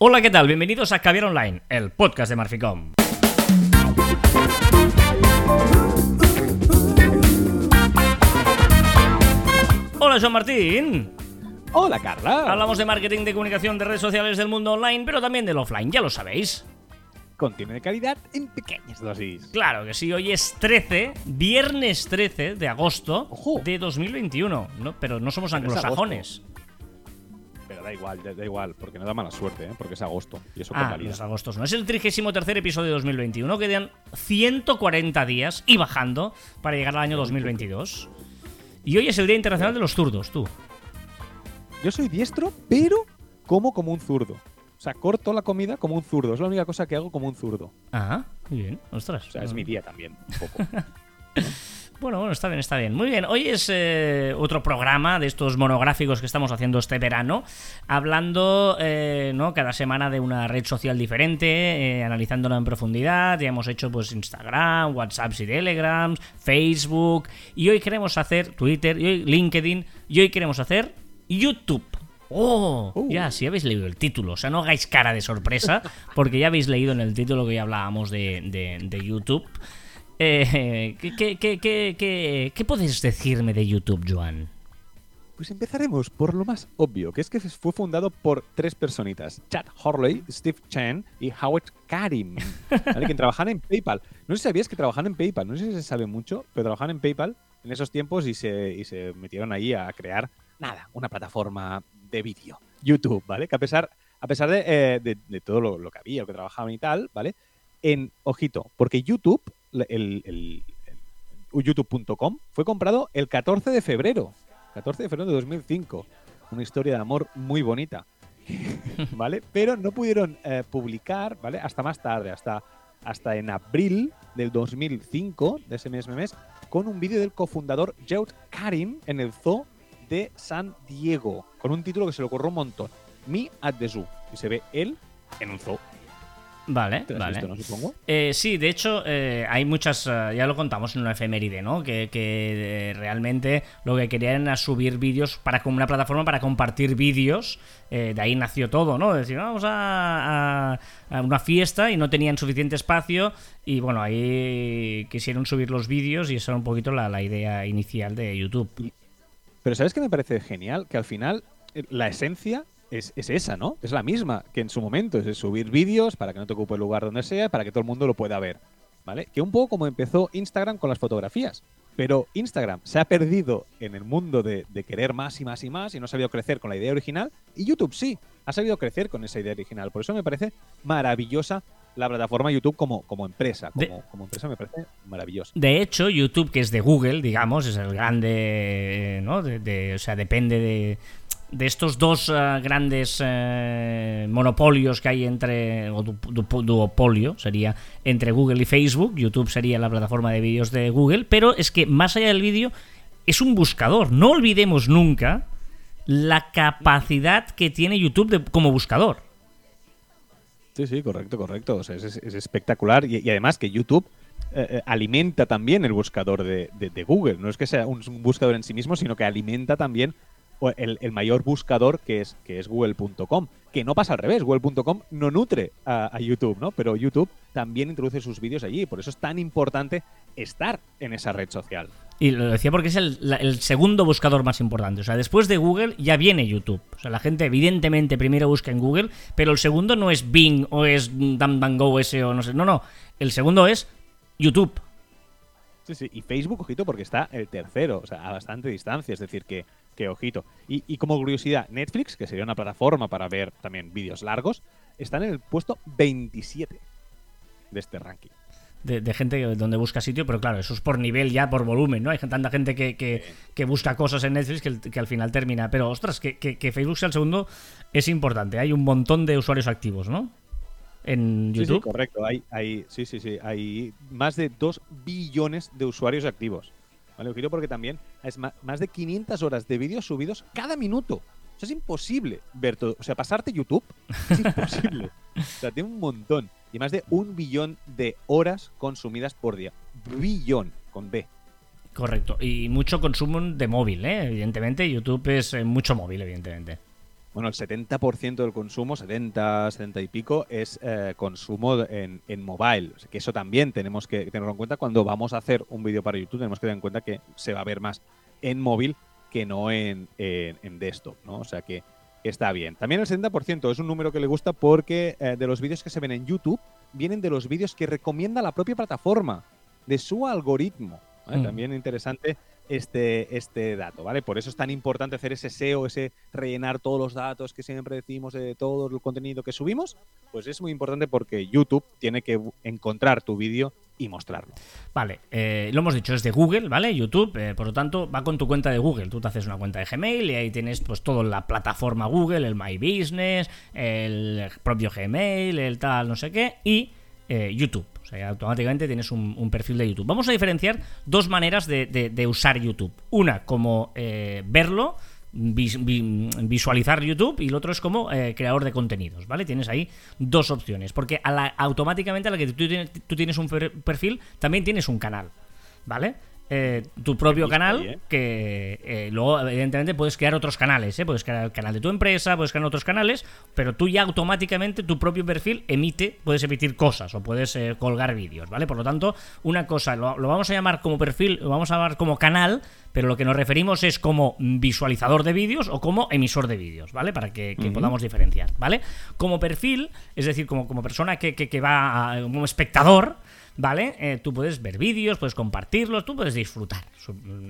Hola, ¿qué tal? Bienvenidos a Caviar Online, el podcast de Marficom. Hola, Joan Martín. Hola, Carla. Hablamos de marketing, de comunicación, de redes sociales del mundo online, pero también del offline, ya lo sabéis. Contenido de calidad en pequeñas dosis. Claro que sí, hoy es 13, viernes 13 de agosto Ojo. de 2021, ¿no? pero no somos Pero es anglosajones. Da igual, da, da igual, porque no da mala suerte, ¿eh? porque es agosto. Y eso Ah, los agostos no. Es el 33 episodio de 2021. Quedan 140 días y bajando para llegar al año 2022. Y hoy es el Día Internacional de los Zurdos, tú. Yo soy diestro, pero como como un zurdo. O sea, corto la comida como un zurdo. Es la única cosa que hago como un zurdo. Ah, muy bien. Ostras. O sea, es mi día también, un poco. Bueno, bueno, está bien, está bien. Muy bien, hoy es eh, otro programa de estos monográficos que estamos haciendo este verano, hablando eh, ¿no? cada semana de una red social diferente, eh, analizándola en profundidad. Ya hemos hecho pues Instagram, WhatsApp y Telegrams, Facebook, y hoy queremos hacer Twitter, y hoy LinkedIn, y hoy queremos hacer YouTube. ¡Oh! Uh. Ya, si habéis leído el título, o sea, no hagáis cara de sorpresa, porque ya habéis leído en el título que ya hablábamos de, de- de YouTube. Eh, ¿qué, puedes decirme de YouTube, Joan? Pues empezaremos por lo más obvio, que es que fue fundado por tres personitas. Chad Horley, Steve Chen y Howard Karim, ¿vale? que trabajan en PayPal. No sé si sabías que trabajan en PayPal, no sé si se sabe mucho, pero trabajan en PayPal en esos tiempos y se, metieron ahí a crear, nada, una plataforma de vídeo, YouTube, ¿vale? Que a pesar, a pesar de, eh, todo lo, lo que había, lo que trabajaban y tal, ¿vale? En, ojito, porque YouTube, el, el- el- el- YouTube.com, fue comprado el 14 de febrero. 14 de febrero de 2005. Una historia de amor muy bonita. ¿Vale? Pero no pudieron eh, publicar, ¿vale? Hasta más tarde, hasta, hasta en abril del 2005, de ese mismo mes, con un vídeo del cofundador Jeud Karim en el zoo de San Diego, con un título que se le ocurrió un montón. Me at the zoo. Y se ve él en un zoo. Vale, ¿Te lo has vale. visto, no supongo? Eh, sí, de hecho, eh, hay muchas, eh, ya lo contamos en una efeméride, ¿no? Que, que, eh, realmente lo que querían era subir vídeos para como una plataforma para compartir vídeos. de ahí nació todo, ¿no? Decir, vamos a, a- a una fiesta y no tenían suficiente espacio. Y bueno, ahí quisieron subir los vídeos y esa era un poquito la, la idea inicial de YouTube. Pero ¿sabes qué me parece genial? Que al final la esencia es, es esa, ¿no? Es la misma que en su momento, es subir vídeos para que no te ocupe el lugar donde sea, para que todo el mundo lo pueda ver, ¿vale? Que un poco como empezó Instagram con las fotografías. Pero Instagram se ha perdido en el mundo de, de querer más y más y más y no ha sabido crecer con la idea original. Y YouTube sí, ha sabido crecer con esa idea original. Por eso me parece maravillosa la plataforma YouTube como, como empresa. De- Como, como empresa me parece maravillosa. De hecho, YouTube, que es de Google, digamos, es el grande, eh, ¿no? De- de- o sea, depende de, de estos dos eh, grandes eh, monopolios que hay entre, o du- du- duopolio, sería entre Google y Facebook. YouTube sería la plataforma de vídeos de Google, pero es que más allá del vídeo, es un buscador. No olvidemos nunca la capacidad que tiene YouTube de- como buscador. Sí, sí, correcto, correcto. Es, es- es espectacular. Y, además que YouTube eh, alimenta también el buscador de, de- Google. No es que sea un, buscador en sí mismo, sino que alimenta también el, el mayor buscador que es, que es google.com. Que no pasa al revés. Google.com no nutre a, a YouTube, ¿no? Pero YouTube también introduce sus vídeos allí. Por eso es tan importante estar en esa red social. Y lo decía porque es el, la- el segundo buscador más importante. O sea, después de Google ya viene YouTube. O sea, la gente evidentemente primero busca en Google, pero el segundo no es Bing o es DuckDuckGo ese o no sé. No, no. El segundo es YouTube. Sí, sí, y Facebook, ojito, porque está el tercero, o sea, a bastante distancia, es decir, que, que ojito. Y, y como curiosidad, Netflix, que sería una plataforma para ver también vídeos largos, está en el puesto 27 de este ranking. De, de gente donde busca sitio, pero claro, eso es por nivel ya, por volumen, ¿no? Hay tanta gente que, que- que busca cosas en Netflix que, que al final termina. Pero ostras, que, que- Facebook sea el segundo es importante. Hay un montón de usuarios activos, ¿no? En Sí, sí, YouTube. correcto. Hay, hay, sí, sí, sí. Hay más de 2 billones de usuarios activos. ¿Vale? Ojito porque también es más de 500 horas de vídeos subidos cada minuto. O sea, es imposible ver todo. O sea, pasarte YouTube es imposible. o sea, tiene un montón. Y más de un billón de horas consumidas por día. Billón, con B. Correcto. Y mucho consumo de móvil, ¿eh? Evidentemente, YouTube es eh, mucho móvil, evidentemente. Bueno, el 70% del consumo, 70, 70 y pico, es eh, consumo en, en mobile. O sea, que eso también tenemos que tenerlo en cuenta cuando vamos a hacer un vídeo para YouTube. Tenemos que tener en cuenta que se va a ver más en móvil que no en, en, desktop, ¿no? O sea que está bien. También el 70% es un número que le gusta porque eh, de los vídeos que se ven en YouTube vienen de los vídeos que recomienda la propia plataforma, de su algoritmo. Mm. También interesante este, este dato, ¿vale? Por eso es tan importante hacer ese SEO, ese rellenar todos los datos que siempre decimos de todo el contenido que subimos, pues es muy importante porque YouTube tiene que encontrar tu vídeo y mostrarlo. Vale, eh, lo hemos dicho, es de Google, ¿vale? YouTube, eh, por lo tanto, va con tu cuenta de Google. Tú te haces una cuenta de Gmail y ahí tienes pues todo la plataforma Google, el My Business, el propio Gmail, el tal, no sé qué, y eh, YouTube. Sea, automáticamente tienes un, perfil de YouTube. Vamos a diferenciar dos maneras de, usar YouTube. Una, como eh, verlo, visualizar YouTube, y el otro es como eh, creador de contenidos, ¿vale? Tienes ahí dos opciones. Porque automáticamente a la que tú tienes un perfil, también tienes un canal, ¿vale? Eh, tu propio canal, ¿eh? que eh, luego evidentemente puedes crear otros canales, puedes crear el canal de tu empresa, puedes crear otros canales, pero tú ya automáticamente tu propio perfil emite, puedes emitir cosas o puedes colgar vídeos, ¿vale? Por lo tanto, una cosa, lo, vamos a llamar como perfil, lo vamos a llamar como canal, pero lo que nos referimos es como visualizador de vídeos o como emisor de vídeos, ¿vale? Para que, podamos diferenciar, ¿vale? Como perfil, es decir, como, como persona que, que va como espectador, ¿vale? Eh, tú puedes ver vídeos, puedes compartirlos, tú puedes disfrutar.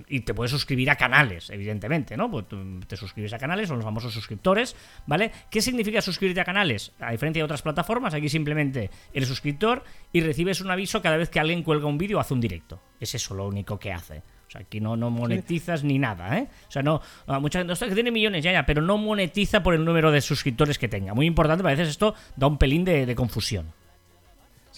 Y te puedes suscribir a canales, evidentemente, ¿no? Pues te suscribes a canales, son los famosos suscriptores, ¿vale? ¿Qué significa suscribirte a canales? A diferencia de otras plataformas, aquí simplemente eres suscriptor y recibes un aviso cada vez que alguien cuelga un vídeo o hace un directo. Es eso lo único que hace. O sea, aquí no, no monetizas ni nada, ¿eh? O sea, no. Ah, mucha gente, que tiene millones, ya, ya, pero no monetiza por el número de suscriptores que tenga. Muy importante, a veces esto da un pelín de confusión.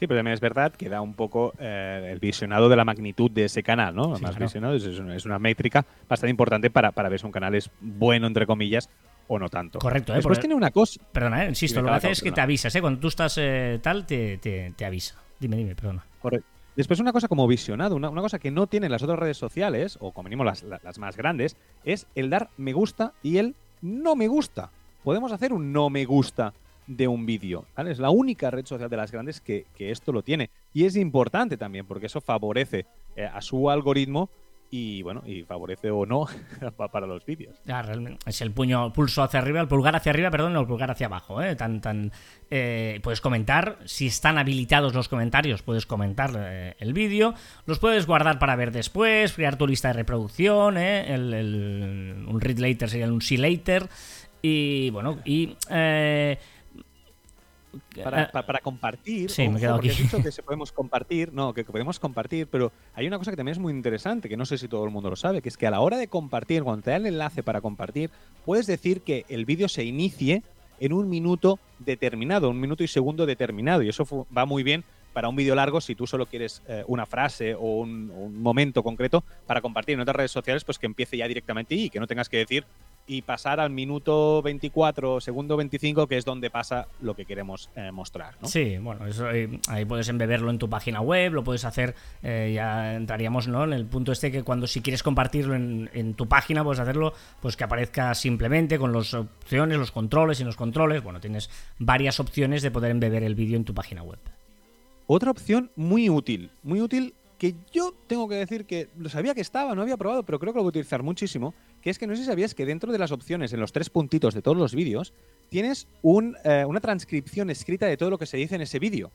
Sí, pero también es verdad que da un poco eh, el visionado de la magnitud de ese canal, ¿no? Más visionado es, una, métrica bastante importante para, para ver si un canal es bueno, entre comillas, o no tanto. Correcto, ¿eh? Después tiene una cosa. Perdona, ¿eh? insisto, lo que hace es que te avisas, ¿eh? Cuando tú estás eh, tal, te, te, avisa. Dime, dime, perdona. Correcto. Después una cosa como visionado, una, cosa que no tienen las otras redes sociales, o como mínimo las, las más grandes, es el dar me gusta y el no me gusta. Podemos hacer un no me gusta de un vídeo. Es la única red social de las grandes que, esto lo tiene. Y es importante también, porque eso favorece eh, a su algoritmo y bueno, y favorece o no para los vídeos. es el puño, pulso hacia arriba, el pulgar hacia arriba, perdón, el pulgar hacia abajo, ¿eh? Tan, tan, eh, puedes comentar, si están habilitados los comentarios, puedes comentar el vídeo, los puedes guardar para ver después, crear tu lista de reproducción, el, un read later sería un see later, y bueno, y para, eh, para, compartir. Sí, me he quedado aquí. dicho que se podemos compartir, no, que podemos compartir, pero hay una cosa que también es muy interesante, que no sé si todo el mundo lo sabe, que es que a la hora de compartir, cuando te da el enlace para compartir, puedes decir que el vídeo se inicie en un minuto determinado, un minuto y segundo determinado, y eso va muy bien para un vídeo largo si tú solo quieres eh, una frase o un, un, momento concreto para compartir en otras redes sociales, pues que empiece ya directamente y que no tengas que decir y pasar al minuto 24, segundo 25, que es donde pasa lo que queremos eh, mostrar. ¿no? Sí, bueno, eso, ahí, puedes embeberlo en tu página web, lo puedes hacer, eh, ya entraríamos ¿no? en el punto este que cuando si quieres compartirlo en, tu página, puedes hacerlo pues que aparezca simplemente con las opciones, los controles y los controles. Bueno, tienes varias opciones de poder embeber el vídeo en tu página web. Otra opción muy útil, muy útil que yo tengo que decir que lo sabía que estaba, no había probado, pero creo que lo voy a utilizar muchísimo, que es que no sé si sabías que dentro de las opciones, en los tres puntitos de todos los vídeos, tienes eh, una transcripción escrita de todo lo que se dice en ese vídeo,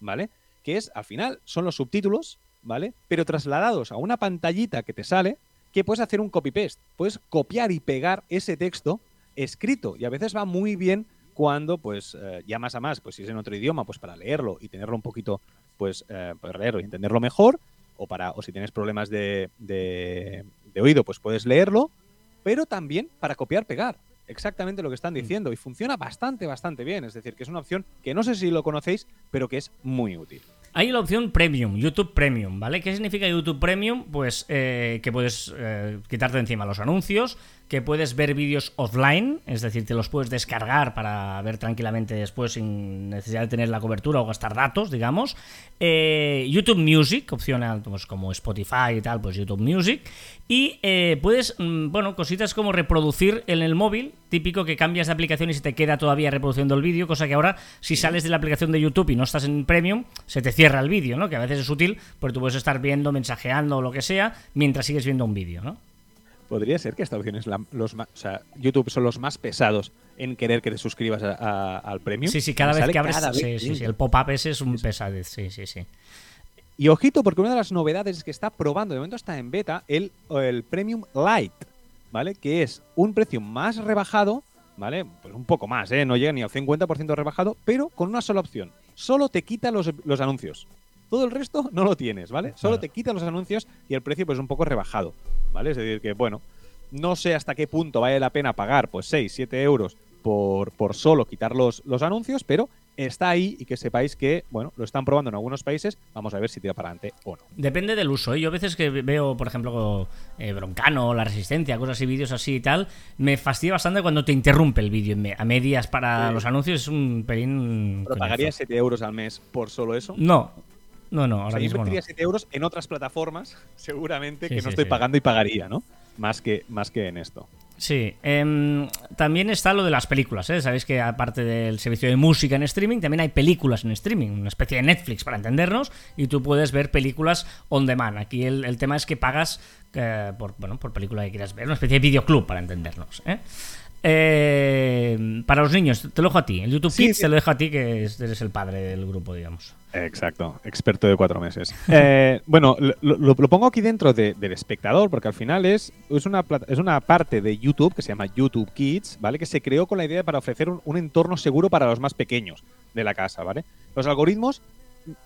¿vale? Que es, al final, son los subtítulos, ¿vale? Pero trasladados a una pantallita que te sale, que puedes hacer un copy-paste, puedes copiar y pegar ese texto escrito, y a veces va muy bien cuando pues eh, ya más a más, pues si es en otro idioma, pues para leerlo y tenerlo un poquito pues, eh, leerlo y entenderlo mejor, o, para, o si tienes problemas de, de, oído, pues puedes leerlo, pero también para copiar, pegar. Exactamente lo que están mm. diciendo. Y funciona bastante, bastante bien. Es decir, que es una opción que no sé si lo conocéis, pero que es muy útil. Hay la opción Premium, YouTube Premium, ¿vale? ¿Qué significa YouTube Premium? Pues eh, que puedes eh, quitarte encima los anuncios, que puedes ver vídeos offline, es decir, te los puedes descargar para ver tranquilamente después sin necesidad de tener la cobertura o gastar datos, digamos. Eh, YouTube Music, opcional pues, como Spotify y tal, pues YouTube Music. Y eh, puedes, mm, bueno, cositas como reproducir en el móvil, típico que cambias de aplicación y se te queda todavía reproduciendo el vídeo, cosa que ahora si sales de la aplicación de YouTube y no estás en Premium, se te cierra el vídeo, ¿no? Que a veces es útil porque tú puedes estar viendo, mensajeando o lo que sea mientras sigues viendo un vídeo, ¿no? Podría ser que esta opción es los más, o sea, YouTube son los más pesados en querer que te suscribas al premium. Sí, sí, cada vez que abres, sí, sí, sí, el pop-up ese es un pesadez, sí, sí, sí. Y ojito, porque una de las novedades es que está probando, de momento está en beta, el, el Premium Lite, ¿vale? Que es un precio más rebajado, ¿vale? Pues un poco más, ¿eh? No llega ni al 50% rebajado, pero con una sola opción. Solo te quita los, los anuncios. Todo el resto no lo tienes, ¿vale? Solo te quita los anuncios y el precio pues es un poco rebajado. ¿vale? Es decir, que bueno, no sé hasta qué punto vale la pena pagar pues 6, 7 euros por, por solo quitar los, los anuncios, pero está ahí y que sepáis que, bueno, lo están probando en algunos países, vamos a ver si tira para adelante o no. Depende del uso, ¿eh? yo a veces que veo, por ejemplo, eh, Broncano, La Resistencia, cosas y vídeos así y tal, me fastidia bastante cuando te interrumpe el vídeo a medias para los anuncios, es un pelín... ¿Pero pagarías 7 euros al mes por solo eso? No, no, no, ahora mismo yo 7 euros en otras plataformas, seguramente que no estoy pagando y pagaría, ¿no? Más que, más que en esto. Sí, em, también está lo de las películas, ¿eh? Sabéis que aparte del servicio de música en streaming, también hay películas en streaming, una especie de Netflix para entendernos, y tú puedes ver películas on demand. Aquí el, tema es que pagas eh, por, bueno, por película que quieras ver, una especie de videoclub para entendernos. ¿eh? Eh, para los niños, te lo dejo a ti. El YouTube Kids te lo dejo a ti, que eres el padre del grupo, digamos. Exacto, experto de cuatro meses. Eh, bueno, lo, pongo aquí dentro del espectador, porque al final es, es, una, es una parte de YouTube que se llama YouTube Kids, ¿vale? Que se creó con la idea para ofrecer un, entorno seguro para los más pequeños de la casa, ¿vale? Los algoritmos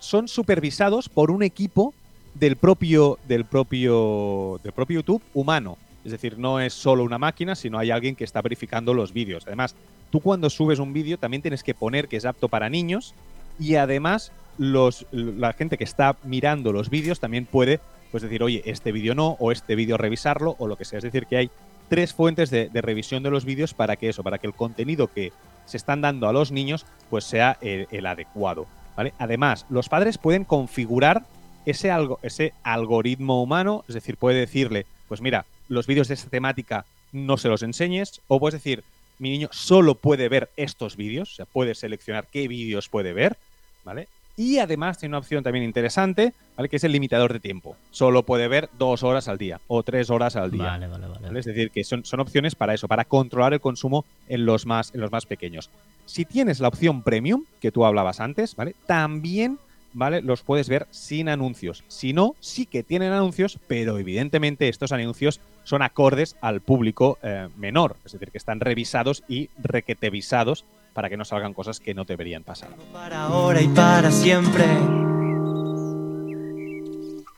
son supervisados por un equipo del propio, del propio, del propio YouTube humano. Es decir, no es solo una máquina, sino hay alguien que está verificando los vídeos. Además, tú cuando subes un vídeo también tienes que poner que es apto para niños y además los, la gente que está mirando los vídeos también puede pues decir, oye, este vídeo no, o este vídeo revisarlo, o lo que sea. Es decir, que hay tres fuentes de, revisión de los vídeos para que eso, para que el contenido que se están dando a los niños, pues sea el, adecuado. ¿vale? Además, los padres pueden configurar ese, algo, ese algoritmo humano, es decir, puede decirle, pues mira, los vídeos de esta temática no se los enseñes, o puedes decir, mi niño solo puede ver estos vídeos, o sea, puede seleccionar qué vídeos puede ver, ¿vale? Y además tiene una opción también interesante, ¿vale? Que es el limitador de tiempo. Solo puede ver dos horas al día o tres horas al día. Vale, vale, vale. Es decir, que son, son opciones para eso, para controlar el consumo en los, más, en los más pequeños. Si tienes la opción premium, que tú hablabas antes, ¿vale? También ¿vale? Los puedes ver sin anuncios. Si no, sí que tienen anuncios, pero evidentemente estos anuncios son acordes al público eh, menor, es decir, que están revisados y requetevisados para que no salgan cosas que no deberían pasar. Para ahora y para siempre.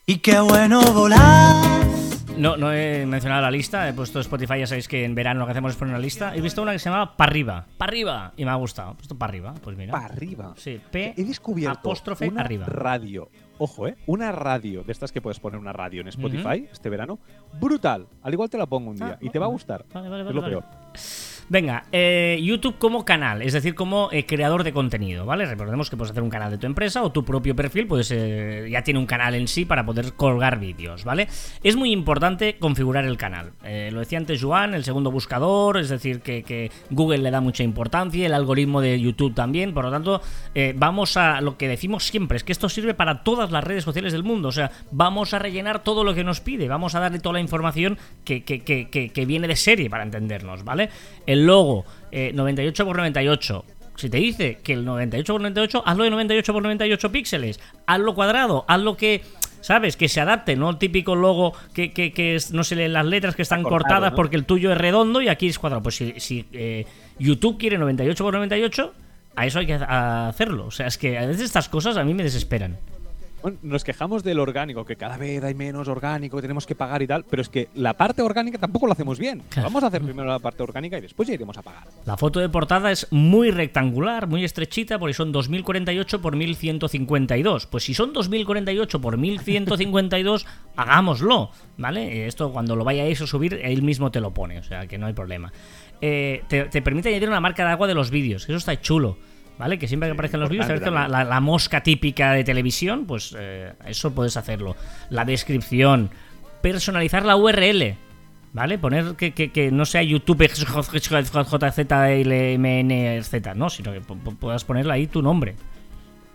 Y qué bueno volar no, no he mencionado la lista, he puesto Spotify, ya sabéis que en verano lo que hacemos es poner una lista. He visto una que se llama Pa' arriba, Pa' arriba, y me ha gustado. He puesto Pa' arriba, pues mira. Pa' arriba. Sí, P He descubierto apóstrofe una arriba. radio. Ojo, ¿eh? Una radio de estas que puedes poner una radio en Spotify este verano. Brutal. Al igual te la pongo un día ah, y te va a gustar. Vale, vale, es lo peor. Venga, eh, YouTube como canal, es decir, como eh, creador de contenido, ¿vale? Recordemos que puedes hacer un canal de tu empresa o tu propio perfil, pues ya tiene un canal en sí para poder colgar vídeos, ¿vale? Es muy importante configurar el canal. lo decía antes Joan, el segundo buscador, es decir, que, Google le da mucha importancia, el algoritmo de YouTube también, por lo tanto, vamos a lo que decimos siempre, es que esto sirve para todas las redes sociales del mundo, o sea, vamos a rellenar todo lo que nos pide, vamos a darle toda la información que, que viene de serie para entendernos, ¿vale? Logo 98 x 98 si te dice que el 98 x 98, hazlo de 98 x 98 píxeles, hazlo cuadrado, hazlo que, ¿sabes? Que se adapte, no el típico logo que, que, no se leen las letras que están cortadas porque el tuyo es redondo y aquí es cuadrado. Pues si, eh, YouTube quiere 98 x 98, a eso hay que hacerlo. O sea, es que a veces estas cosas a mí me desesperan. Bueno, nos quejamos del orgánico, que cada vez hay menos orgánico, que tenemos que pagar y tal, pero es que la parte orgánica tampoco lo hacemos bien. Vamos a hacer primero la parte orgánica y después ya iremos a pagar. La foto de portada es muy rectangular, muy estrechita, porque son 2048 por 1152. Pues si son 2048 por 1152, hagámoslo, ¿vale? Esto cuando lo vayáis a subir, él mismo te lo pone, o sea que no hay problema. Eh, te, te permite añadir una marca de agua de los vídeos, eso está chulo. ¿Vale? Que siempre que aparecen los vídeos, la, la- la mosca típica de televisión, pues eh, eso puedes hacerlo. La descripción, personalizar la URL, ¿vale? Poner que, que- que no sea YouTube JZLMNZ, ¿no? Sino que pu- pu- puedas ponerle ahí tu nombre.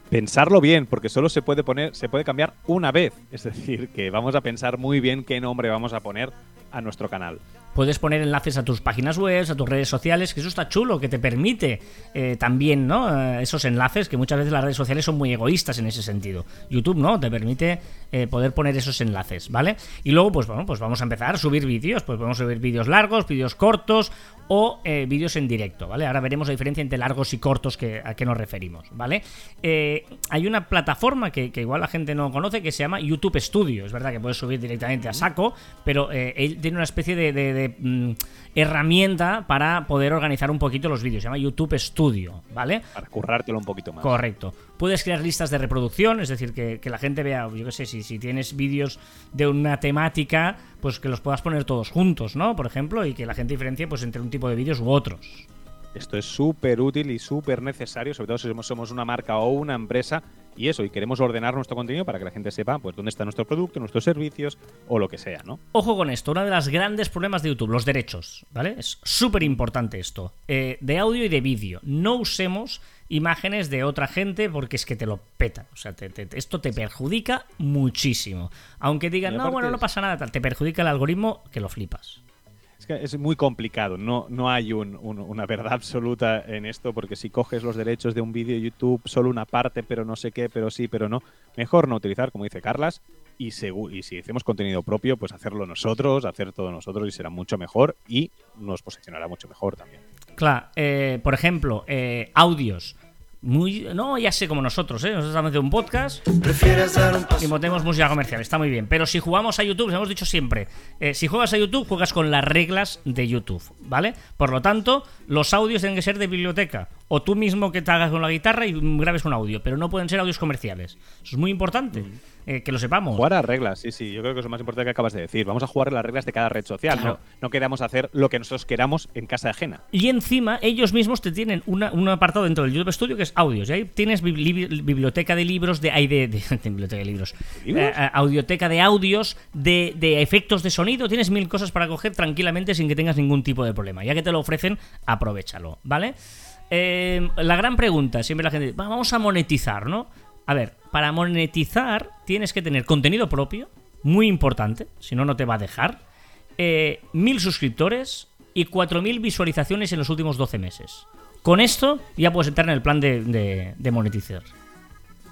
Pensarlo bien, porque solo se puede poner, se puede cambiar una vez. Es decir, que vamos a pensar muy bien qué nombre vamos a poner a nuestro canal. Puedes poner enlaces a tus páginas web, a tus redes sociales, que eso está chulo, que te permite eh, también, ¿no? Eh, esos enlaces, que muchas veces las redes sociales son muy egoístas en ese sentido. YouTube, ¿no? Te permite eh, poder poner esos enlaces, ¿vale? Y luego, pues bueno, pues vamos a empezar a subir vídeos. Pues podemos subir vídeos largos, vídeos cortos o vídeos en directo, ¿vale? Ahora veremos la diferencia entre largos y cortos que, a qué nos referimos, ¿vale? Hay una plataforma que, igual la gente no conoce que se llama YouTube Studio. Es verdad que puedes subir directamente a saco, pero él tiene una especie de, mm, herramienta para poder organizar un poquito los vídeos. Se llama YouTube Studio, ¿vale? Para currártelo un poquito más. Correcto. Puedes crear listas de reproducción, es decir, que, que la gente vea, yo qué sé, si, si tienes vídeos de una temática, pues que los puedas poner todos juntos, ¿no? Por ejemplo, y que la gente diferencie pues entre un tipo de vídeos u otros. Esto es súper útil y súper necesario, sobre todo si somos- somos una marca o una empresa y eso, y queremos ordenar nuestro contenido para que la gente sepa pues dónde está nuestro producto, nuestros servicios o lo que sea, ¿no? Ojo con esto, uno de los grandes problemas de YouTube, los derechos, ¿vale? Es súper importante esto. Eh, de audio y de vídeo. No usemos imágenes de otra gente porque es que te lo petan. O sea, te- te- esto te perjudica muchísimo. Aunque digan, no, bueno, no pasa nada, tal. Te perjudica el algoritmo que lo flipas. Es que es muy complicado, no, no hay un- un- una verdad absoluta en esto, porque si coges los derechos de un vídeo de YouTube, solo una parte, pero no sé qué, pero sí, pero no, mejor no utilizar, como dice Carlas, y, y si hacemos contenido propio, pues hacerlo nosotros, hacer todo nosotros y será mucho mejor y nos posicionará mucho mejor también. Claro, eh, por ejemplo, eh, audios. Muy, no, ya sé como nosotros, ¿eh? Nosotros estamos haciendo un podcast Prefieres dar un y paso. montemos música comercial, está muy bien. Pero si jugamos a YouTube, hemos dicho siempre, eh, si juegas a YouTube, juegas con las reglas de YouTube, ¿vale? Por lo tanto, los audios tienen que ser de biblioteca. O tú mismo que te hagas con la guitarra y grabes un audio, pero no pueden ser audios comerciales. Eso es muy importante, eh, que lo sepamos. Jugar a reglas, sí, sí, yo creo que es lo más importante que acabas de decir. Vamos a jugar a las reglas de cada red social, Claro. no, no queramos hacer lo que nosotros queramos en casa ajena. Y encima, ellos mismos te tienen una- un apartado dentro del YouTube Studio que es audios. Y ahí tienes bibli- biblioteca de libros, de, hay de, de- de biblioteca de libros, ¿Libros? Eh, audioteca de audios, de, de efectos de sonido. Tienes mil cosas para coger tranquilamente sin que tengas ningún tipo de problema. Ya que te lo ofrecen, aprovechalo, ¿vale? Eh, la gran pregunta, siempre la gente dice, "Va, vamos a monetizar, ¿no? A ver, para monetizar tienes que tener contenido propio, muy importante, si no, no te va a dejar. Eh, mil suscriptores y 4.000 visualizaciones en los últimos 12 meses. Con esto ya puedes entrar en el plan de monetizar.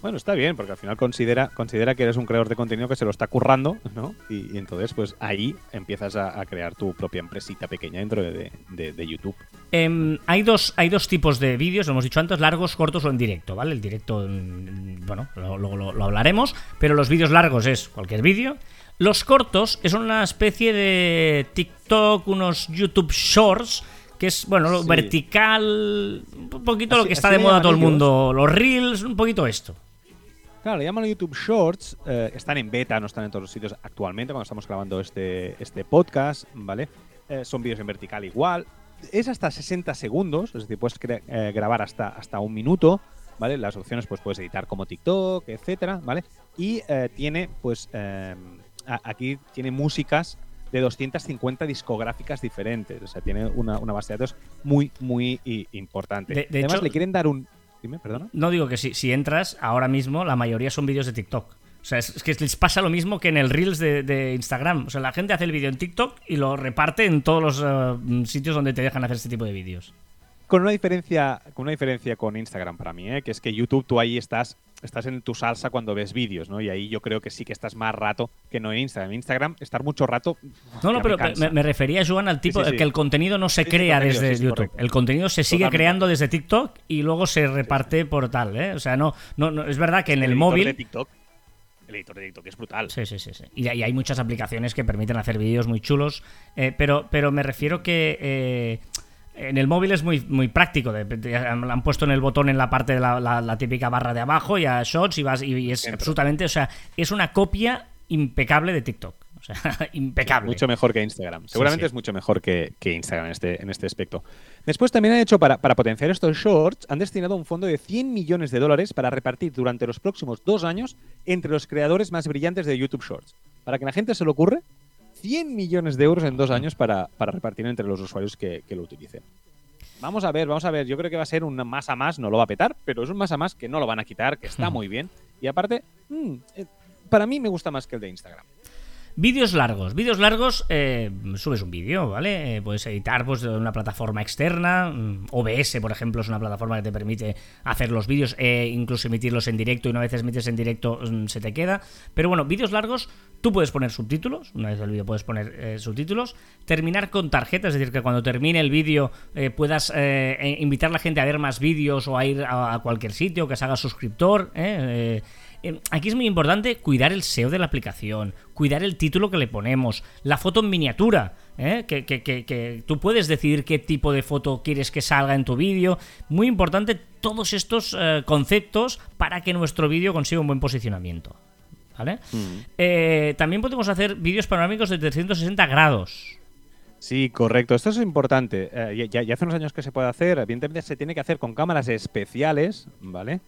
Bueno, está bien, porque al final considera, considera que eres un creador de contenido que se lo está currando, ¿no? Y, y entonces, pues ahí empiezas a, a crear tu propia empresita pequeña dentro de, de- de YouTube. Em, hay, dos, hay dos tipos de vídeos, lo hemos dicho antes, largos, cortos o en directo, ¿vale? El directo, mm, bueno, luego lo, lo- lo hablaremos, pero los vídeos largos es cualquier vídeo. Los cortos es una especie de TikTok, unos YouTube Shorts, que es, bueno, Sí. vertical, un poquito lo que está de moda todo el mundo, los Reels, un poquito esto. Claro, le llaman YouTube Shorts, eh, están en beta, no están en todos los sitios actualmente cuando estamos grabando este, este podcast, ¿vale? Eh, son vídeos en vertical igual. Es hasta 60 segundos, es decir, puedes eh, grabar hasta, hasta un minuto, ¿vale? Las opciones pues puedes editar como TikTok, etcétera, ¿vale? Y tiene, pues, aquí tiene músicas de 250 discográficas diferentes, o sea, tiene una, una base de datos muy, muy importante. De- de Además, hecho- le quieren dar un... No digo que si, si entras ahora mismo, la mayoría son vídeos de TikTok. O sea, es, que les pasa lo mismo que en el Reels de, de Instagram. O sea, la gente hace el vídeo en TikTok y lo reparte en todos los eh, sitios donde te dejan hacer este tipo de vídeos. Con una diferencia con una diferencia con Instagram para mí, ¿eh? que es que YouTube tú ahí estás estás en tu salsa cuando ves vídeos, ¿no? Y ahí yo creo que sí que estás más rato que no en Instagram. En Instagram estar mucho rato No, no, pero me, me refería, Joan, al tipo Sí, sí, sí. que el contenido no se crea desde YouTube. correcto. El contenido se sigue Totalmente. creando desde TikTok y luego se reparte por tal, ¿eh? O sea, no, no, no es verdad que en el editor móvil de TikTok el editor de TikTok es brutal. Sí, sí, sí. sí. Y, y hay muchas aplicaciones que permiten hacer vídeos muy chulos, eh, pero, pero me refiero que... eh, en el móvil es muy, muy práctico. de- de- han puesto en el botón en la parte de la, la- la típica barra de abajo y a shots y vas y, y es absolutamente, o sea, es una copia impecable de TikTok. O sea, impecable. Mucho mejor que Instagram. Seguramente sí. es mucho mejor que, que Instagram en este, en este aspecto. Después también han hecho, para, para potenciar estos shorts, han destinado un fondo de 100 millones de dólares para repartir durante los próximos dos años entre los creadores más brillantes de YouTube Shorts. Para que la gente se lo ocurre, 100 millones de euros en dos años para, para repartir entre los usuarios que, que lo utilicen. Vamos a ver, vamos a ver. Yo creo que va a ser un más a más, no lo va a petar, pero es un más a más que no lo van a quitar, que está muy bien. Y aparte, mm, eh, para mí me gusta más que el de Instagram. Vídeos largos. Vídeos largos, eh, subes un vídeo, ¿vale? Eh, puedes editar pues, de una plataforma externa. mm, OBS, por ejemplo, es una plataforma que te permite hacer los vídeos e incluso emitirlos en directo. Y una vez emites en directo, mm, se te queda. Pero bueno, vídeos largos, tú puedes poner subtítulos. Una vez el vídeo puedes poner eh, subtítulos. Terminar con tarjetas, es decir, que cuando termine el vídeo eh, puedas invitar a la gente a ver más vídeos o a ir a, a cualquier sitio, que se haga suscriptor. ¿eh? Eh, eh, Aquí es muy importante cuidar el SEO de la aplicación, cuidar el título que le ponemos, la foto en miniatura, ¿eh? que, que- que- que tú puedes decidir qué tipo de foto quieres que salga en tu vídeo. Muy importante todos estos eh, conceptos para que nuestro vídeo consiga un buen posicionamiento. ¿Vale? Eh, también podemos hacer vídeos panorámicos de 360 grados. Sí, correcto. Esto es importante. Eh, ya, ya hace unos años que se puede hacer. Evidentemente se tiene que hacer con cámaras especiales, ¿vale?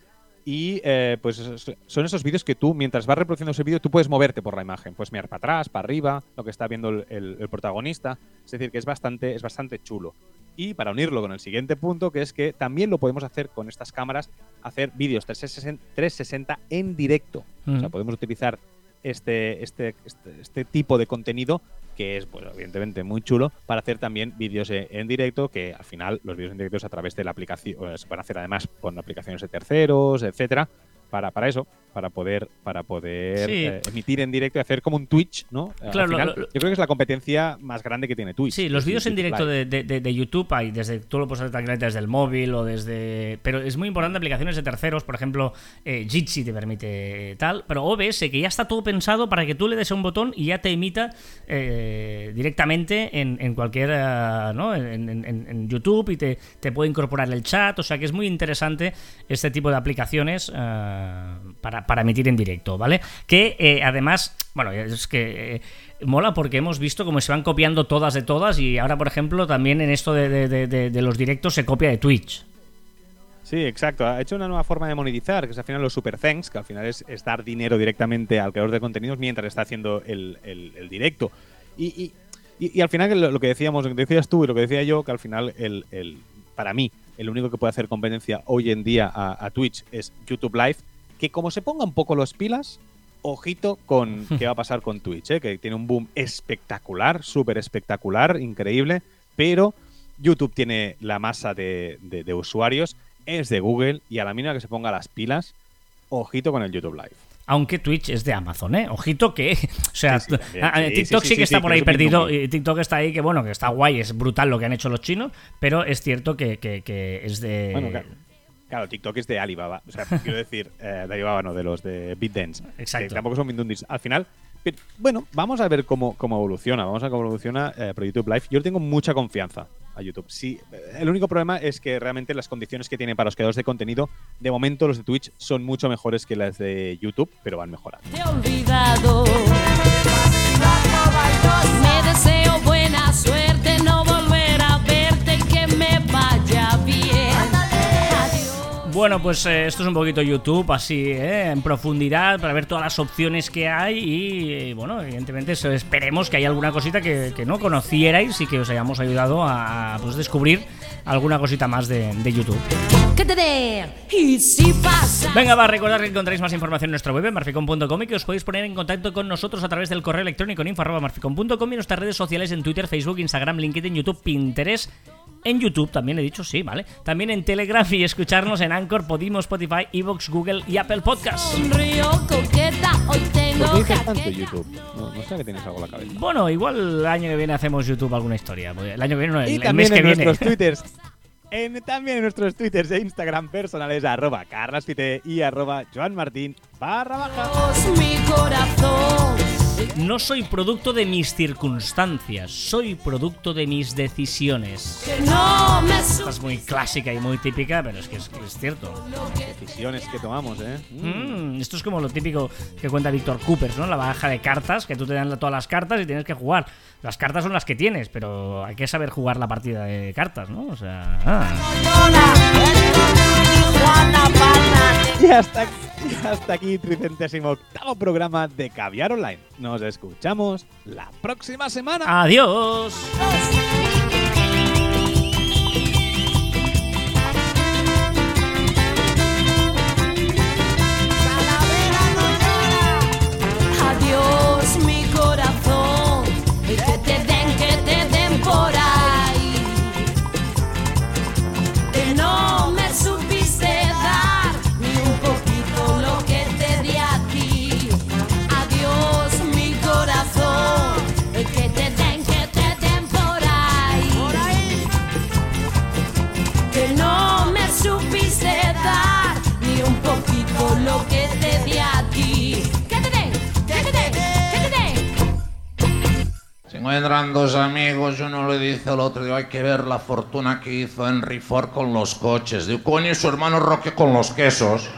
Y eh, pues es- son esos vídeos que tú, mientras vas reproduciendo ese vídeo, tú puedes moverte por la imagen. Puedes mirar para atrás, para arriba, lo que está viendo el, el- el protagonista. Es decir, que es bastante, es bastante chulo. Y para unirlo con el siguiente punto, que es que también lo podemos hacer con estas cámaras, hacer vídeos 360, 360 en directo. O sea, podemos utilizar este, este, este, este tipo de contenido que es, pues, evidentemente muy chulo para hacer también vídeos en directo, que al final los vídeos en directo a través de la aplicación, se pueden hacer además con aplicaciones de terceros, etcétera, para, para eso, para poder, para poder Sí. eh, emitir en directo y hacer como un Twitch, ¿no? Claro, lo- final, lo- yo creo que es la competencia más grande que tiene Twitch. Sí, los vídeos en directo de, de- de- de YouTube hay desde tú lo puedes hacer tranquilamente desde el móvil o desde pero es muy importante aplicaciones de terceros, por ejemplo, eh, Jitsi te permite tal, pero OBS que ya está todo pensado para que tú le des a un botón y ya te emita eh, directamente en, en cualquier eh, ¿no? En, en- YouTube y te, te puede incorporar el chat, o sea que es muy interesante este tipo de aplicaciones eh, para, para emitir en directo, ¿vale? Que eh, además, bueno, es que eh, mola porque hemos visto cómo se van copiando todas de todas y ahora, por ejemplo, también en esto de, los directos se copia de Twitch. Sí, exacto. Ha hecho una nueva forma de monetizar, que es al final los super thanks, que al final es, dar dinero directamente al creador de contenidos mientras está haciendo el, directo. Y, al final lo, que decíamos, lo que decías tú y lo que decía yo, que al final el, el- para mí el único que puede hacer competencia hoy en día a Twitch es YouTube Live, que como se ponga un poco los pilas, ojito con qué va a pasar con Twitch, ¿eh? que tiene un boom espectacular, súper espectacular, increíble, pero YouTube tiene la masa de, de- de usuarios, es de Google y a la mínima que se ponga las pilas, ojito con el YouTube Live. Aunque Twitch es de Amazon, ¿eh? Ojito que. O sea, Sí, sí, también. a- a- Sí, TikTok sí, que está por ahí perdido. Y TikTok está ahí que, bueno, que está guay, es brutal lo que han hecho los chinos, pero es cierto que, que- que es de. Bueno, claro. Claro, TikTok es de Alibaba. O sea, quiero decir, eh, de Alibaba, no, de los de BitDance. Exacto. Que tampoco son Mindundis. Al final, pero, bueno, vamos a ver cómo, cómo evoluciona. Vamos a ver cómo evoluciona eh, por YouTube Live. Yo le tengo mucha confianza a YouTube. Sí, eh, el único problema es que realmente las condiciones que tienen para los creadores de contenido, de momento los de Twitch son mucho mejores que las de YouTube, pero van mejorando. te he olvidado. Me deseo buena suerte, Bueno, pues eh, esto es un poquito YouTube, así, ¿eh? en profundidad, para ver todas las opciones que hay y, eh, bueno, evidentemente eso, esperemos que haya alguna cosita que, que no conocierais y que os hayamos ayudado a, pues, descubrir alguna cosita más de, de YouTube. Venga, va a recordar que encontráis más información en nuestra web, en marficom.com, y que os podéis poner en contacto con nosotros a través del correo electrónico en info.marficom.com y nuestras redes sociales en Twitter, Facebook, Instagram, LinkedIn, YouTube, Pinterest. En YouTube también he dicho, sí, ¿vale? También en Telegram y escucharnos en Anchor, Podimo, Spotify, Evox, Google y Apple Podcasts. Sonrío coqueta, hoy tengo ¿Por qué dices tanto YouTube? No, no sé que tienes algo en la cabeza. Bueno, igual el año que viene hacemos YouTube alguna historia. porque El año que viene, no, el, y el también mes que en viene. nuestros twitters En, también en nuestros twitters e Instagram personales arroba carlaspite y arroba joanmartin barra baja. No soy producto de mis circunstancias, soy producto de mis decisiones. Que no me Esta es muy clásica y muy típica, pero es que es, es cierto. Decisiones que tomamos, ¿eh? Mm, esto es como lo típico que cuenta Víctor Coopers, ¿no? La baraja de cartas, que tú te dan todas las cartas y tienes que jugar. Las cartas son las que tienes, pero hay que saber jugar la partida de cartas, ¿no? O sea... ah. Y hasta, y hasta aquí, tricentésimo octavo programa de Caviar Online. Nos escuchamos la próxima semana. Adiós. Adiós, dice al otro, digo, hay que ver la fortuna que hizo Henry Ford con los coches. Digo, coño, y su hermano Roque con los quesos.